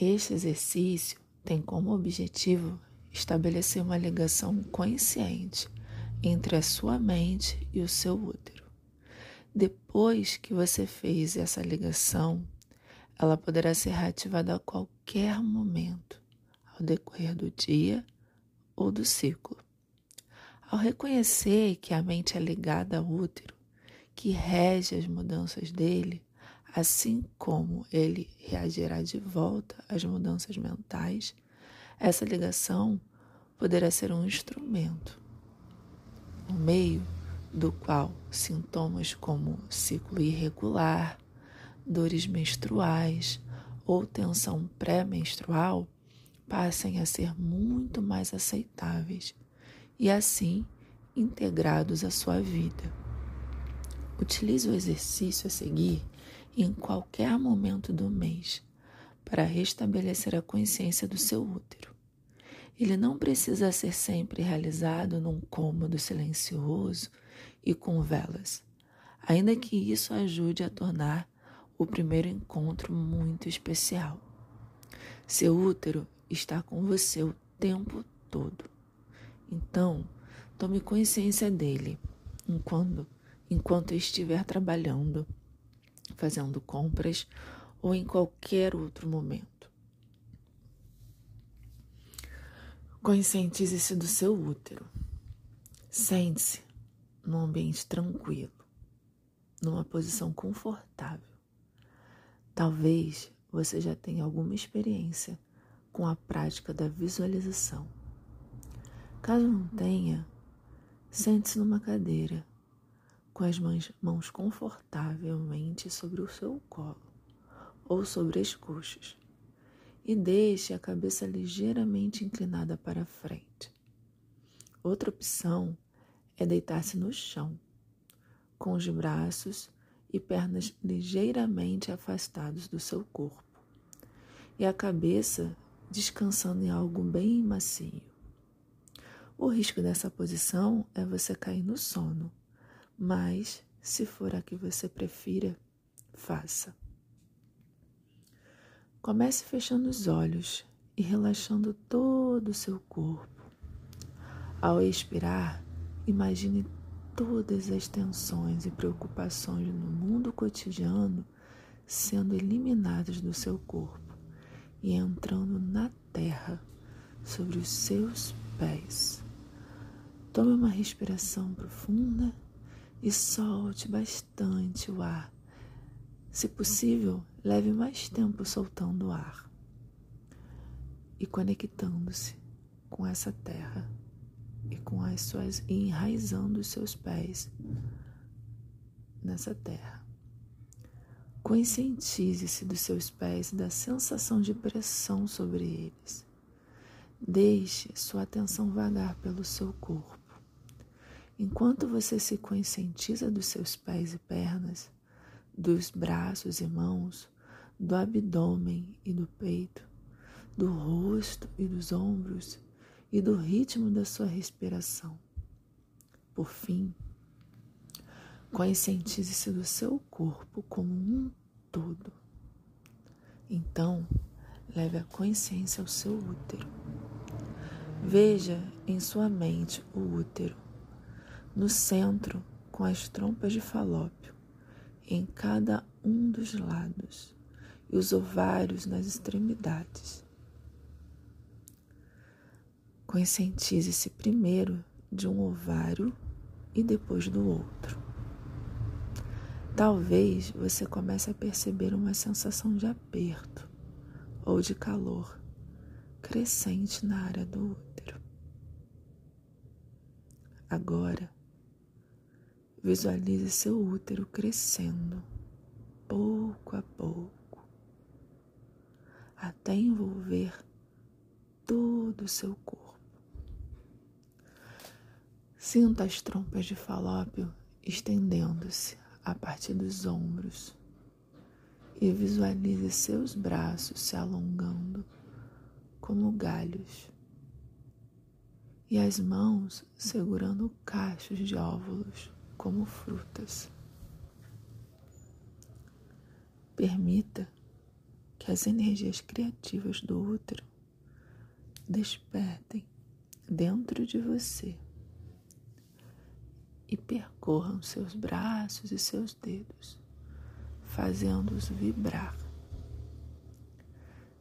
Este exercício tem como objetivo estabelecer uma ligação consciente entre a sua mente e o seu útero. Depois que você fez essa ligação, ela poderá ser reativada a qualquer momento, ao decorrer do dia ou do ciclo. Ao reconhecer que a mente é ligada ao útero, que rege as mudanças dele, assim como ele reagirá de volta às mudanças mentais, essa ligação poderá ser um instrumento, um meio do qual sintomas como ciclo irregular, dores menstruais ou tensão pré-menstrual passem a ser muito mais aceitáveis e assim integrados à sua vida. Utilize o exercício a seguir em qualquer momento do mês para restabelecer a consciência do seu útero. Ele não precisa ser sempre realizado num cômodo silencioso e com velas, ainda que isso ajude a tornar o primeiro encontro muito especial. Seu útero está com você o tempo todo. Então, tome consciência dele enquanto, enquanto estiver trabalhando fazendo compras ou em qualquer outro momento. Conscientize-se do seu útero. Sente-se num ambiente tranquilo, numa posição confortável. Talvez você já tenha alguma experiência com a prática da visualização. Caso não tenha, sente-se numa cadeira com as mãos confortavelmente sobre o seu colo ou sobre as coxas e deixe a cabeça ligeiramente inclinada para frente. Outra opção é deitar-se no chão, com os braços e pernas ligeiramente afastados do seu corpo e a cabeça descansando em algo bem macio. O risco dessa posição é você cair no sono mas se for a que você prefira, faça. Comece fechando os olhos e relaxando todo o seu corpo. Ao expirar, imagine todas as tensões e preocupações no mundo cotidiano sendo eliminadas do seu corpo e entrando na terra sobre os seus pés. Tome uma respiração profunda e solte bastante o ar. Se possível, leve mais tempo soltando o ar e conectando-se com essa terra e com as suas e enraizando os seus pés nessa terra. Conscientize-se dos seus pés e da sensação de pressão sobre eles. Deixe sua atenção vagar pelo seu corpo. Enquanto você se conscientiza dos seus pés e pernas, dos braços e mãos, do abdômen e do peito, do rosto e dos ombros e do ritmo da sua respiração. Por fim, conscientize-se do seu corpo como um todo. Então, leve a consciência ao seu útero. Veja em sua mente o útero no centro com as trompas de falópio em cada um dos lados e os ovários nas extremidades. Conscientize-se primeiro de um ovário e depois do outro. Talvez você comece a perceber uma sensação de aperto ou de calor crescente na área do útero. Agora, Visualize seu útero crescendo pouco a pouco, até envolver todo o seu corpo. Sinta as trompas de falópio estendendo-se a partir dos ombros e visualize seus braços se alongando como galhos e as mãos segurando cachos de óvulos como frutas. Permita que as energias criativas do útero despertem dentro de você e percorram seus braços e seus dedos, fazendo-os vibrar.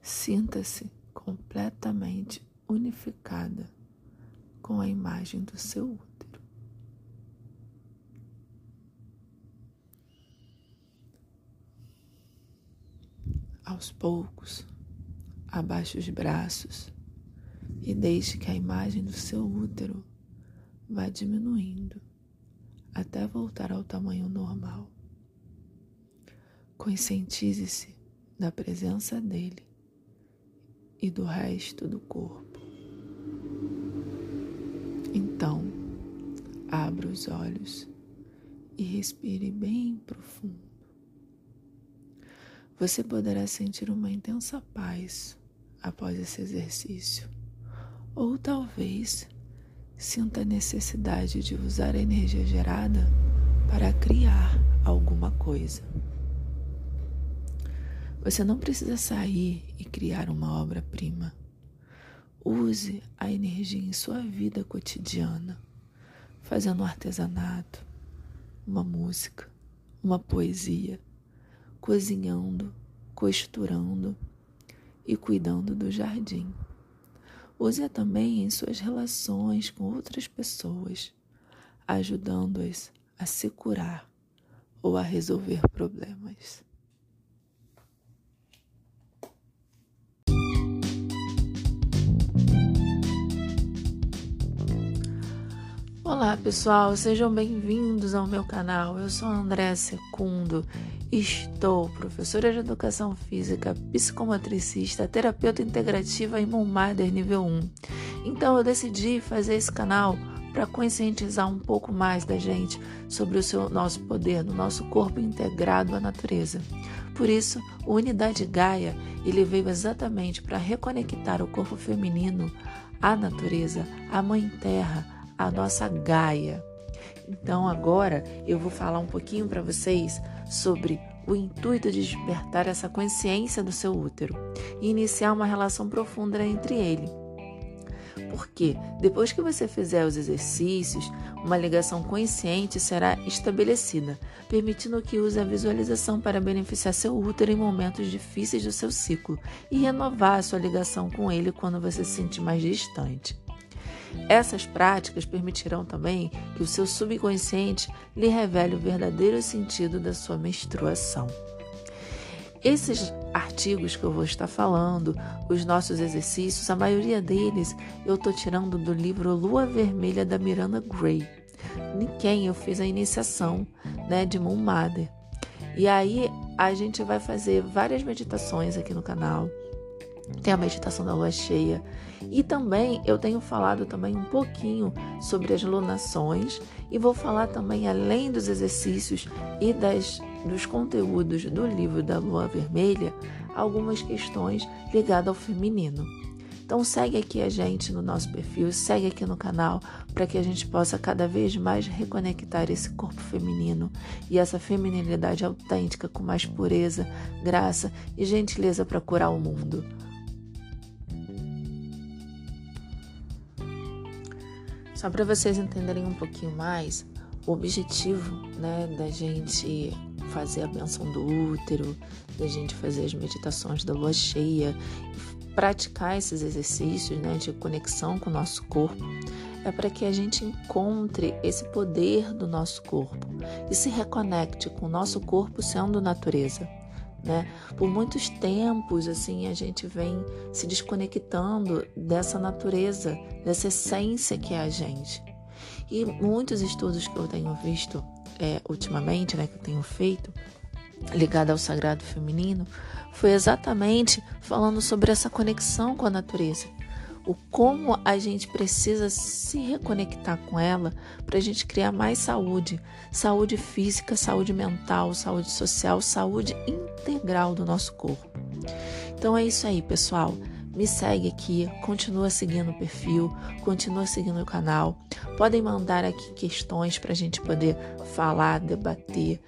Sinta-se completamente unificada com a imagem do seu útero. Aos poucos, abaixe os braços e deixe que a imagem do seu útero vá diminuindo até voltar ao tamanho normal. Conscientize-se da presença dele e do resto do corpo. Então, abra os olhos e respire bem profundo. Você poderá sentir uma intensa paz após esse exercício, ou talvez sinta a necessidade de usar a energia gerada para criar alguma coisa. Você não precisa sair e criar uma obra-prima. Use a energia em sua vida cotidiana, fazendo um artesanato, uma música, uma poesia, cozinhando, costurando e cuidando do jardim. Use-a também em suas relações com outras pessoas, ajudando-as a se curar ou a resolver problemas. Olá pessoal, sejam bem-vindos ao meu canal. Eu sou André Secundo, estou professora de Educação Física, psicomotricista, terapeuta integrativa e Moonmader nível 1. Então eu decidi fazer esse canal para conscientizar um pouco mais da gente sobre o seu, nosso poder, no nosso corpo integrado à natureza. Por isso, o Unidade Gaia ele veio exatamente para reconectar o corpo feminino à natureza, à Mãe Terra, a nossa Gaia. Então agora eu vou falar um pouquinho para vocês sobre o intuito de despertar essa consciência do seu útero e iniciar uma relação profunda entre ele. Porque depois que você fizer os exercícios, uma ligação consciente será estabelecida, permitindo que use a visualização para beneficiar seu útero em momentos difíceis do seu ciclo e renovar a sua ligação com ele quando você se sentir mais distante. Essas práticas permitirão também que o seu subconsciente lhe revele o verdadeiro sentido da sua menstruação. Esses artigos que eu vou estar falando, os nossos exercícios, a maioria deles eu estou tirando do livro Lua Vermelha da Miranda Gray, em quem eu fiz a iniciação né, de Moon Mother. E aí a gente vai fazer várias meditações aqui no canal tem a meditação da lua cheia. E também eu tenho falado também um pouquinho sobre as lunações e vou falar também além dos exercícios e das dos conteúdos do livro da lua vermelha, algumas questões ligadas ao feminino. Então segue aqui a gente no nosso perfil, segue aqui no canal para que a gente possa cada vez mais reconectar esse corpo feminino e essa feminilidade autêntica com mais pureza, graça e gentileza para curar o mundo. Só para vocês entenderem um pouquinho mais, o objetivo né, da gente fazer a benção do útero, da gente fazer as meditações da lua cheia, praticar esses exercícios né, de conexão com o nosso corpo, é para que a gente encontre esse poder do nosso corpo e se reconecte com o nosso corpo sendo natureza né? Por muitos tempos, assim, a gente vem se desconectando dessa natureza, dessa essência que é a gente. E muitos estudos que eu tenho visto é, ultimamente, né, que eu tenho feito, ligado ao sagrado feminino, foi exatamente falando sobre essa conexão com a natureza o como a gente precisa se reconectar com ela para a gente criar mais saúde, saúde física, saúde mental, saúde social, saúde integral do nosso corpo. Então é isso aí, pessoal. Me segue aqui, continua seguindo o perfil, continua seguindo o canal. Podem mandar aqui questões para a gente poder falar, debater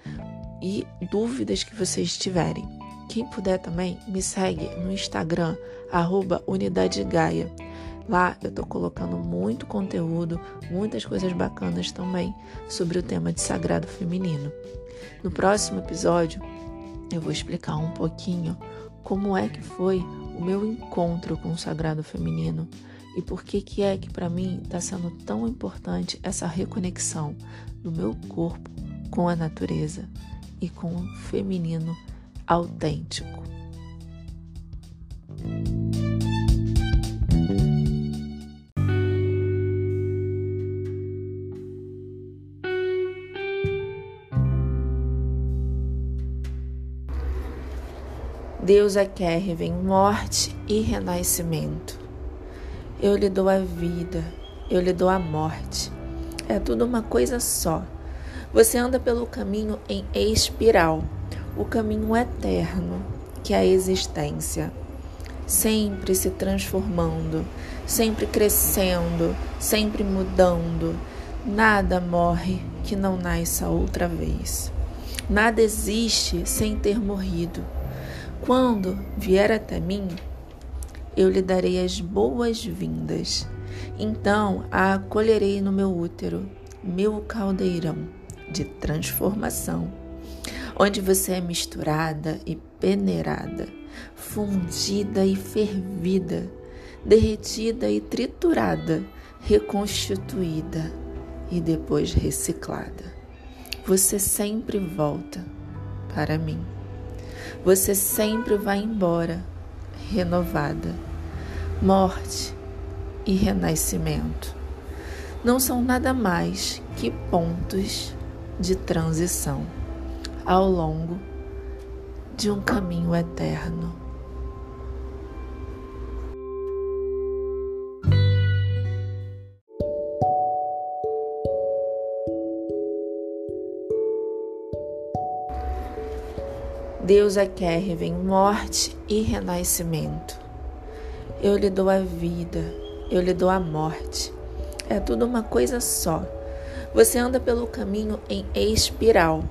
e dúvidas que vocês tiverem. Quem puder também, me segue no Instagram, arroba Unidade Gaia. Lá eu tô colocando muito conteúdo, muitas coisas bacanas também sobre o tema de sagrado feminino. No próximo episódio, eu vou explicar um pouquinho como é que foi o meu encontro com o sagrado feminino e por que que é que para mim está sendo tão importante essa reconexão do meu corpo com a natureza e com o feminino autêntico. Deus é quer vem morte e renascimento. Eu lhe dou a vida, eu lhe dou a morte. É tudo uma coisa só. Você anda pelo caminho em espiral, o caminho eterno, que é a existência, sempre se transformando, sempre crescendo, sempre mudando. Nada morre que não nasça outra vez. Nada existe sem ter morrido. Quando vier até mim, eu lhe darei as boas-vindas. Então a acolherei no meu útero, meu caldeirão de transformação, onde você é misturada e peneirada, fundida e fervida, derretida e triturada, reconstituída e depois reciclada. Você sempre volta para mim. Você sempre vai embora renovada. Morte e renascimento não são nada mais que pontos de transição ao longo de um caminho eterno. Deus é quer vem morte e renascimento. Eu lhe dou a vida, eu lhe dou a morte. É tudo uma coisa só. Você anda pelo caminho em espiral,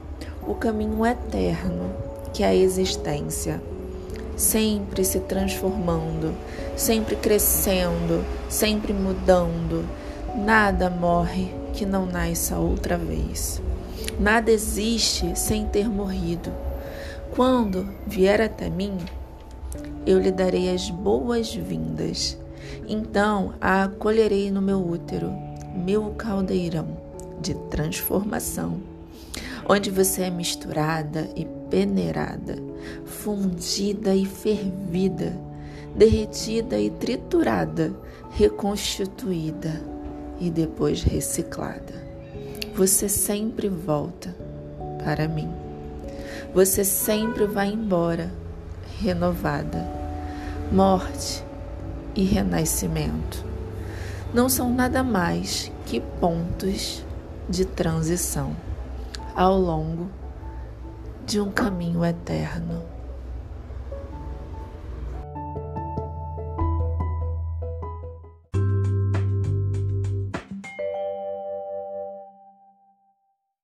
o caminho eterno, que é a existência, sempre se transformando, sempre crescendo, sempre mudando. Nada morre que não nasça outra vez. Nada existe sem ter morrido. Quando vier até mim, eu lhe darei as boas-vindas. Então a acolherei no meu útero, meu caldeirão de transformação, onde você é misturada e peneirada, fundida e fervida, derretida e triturada, reconstituída e depois reciclada. Você sempre volta para mim. Você sempre vai embora renovada. Morte e renascimento não são nada mais que pontos de transição ao longo de um caminho eterno.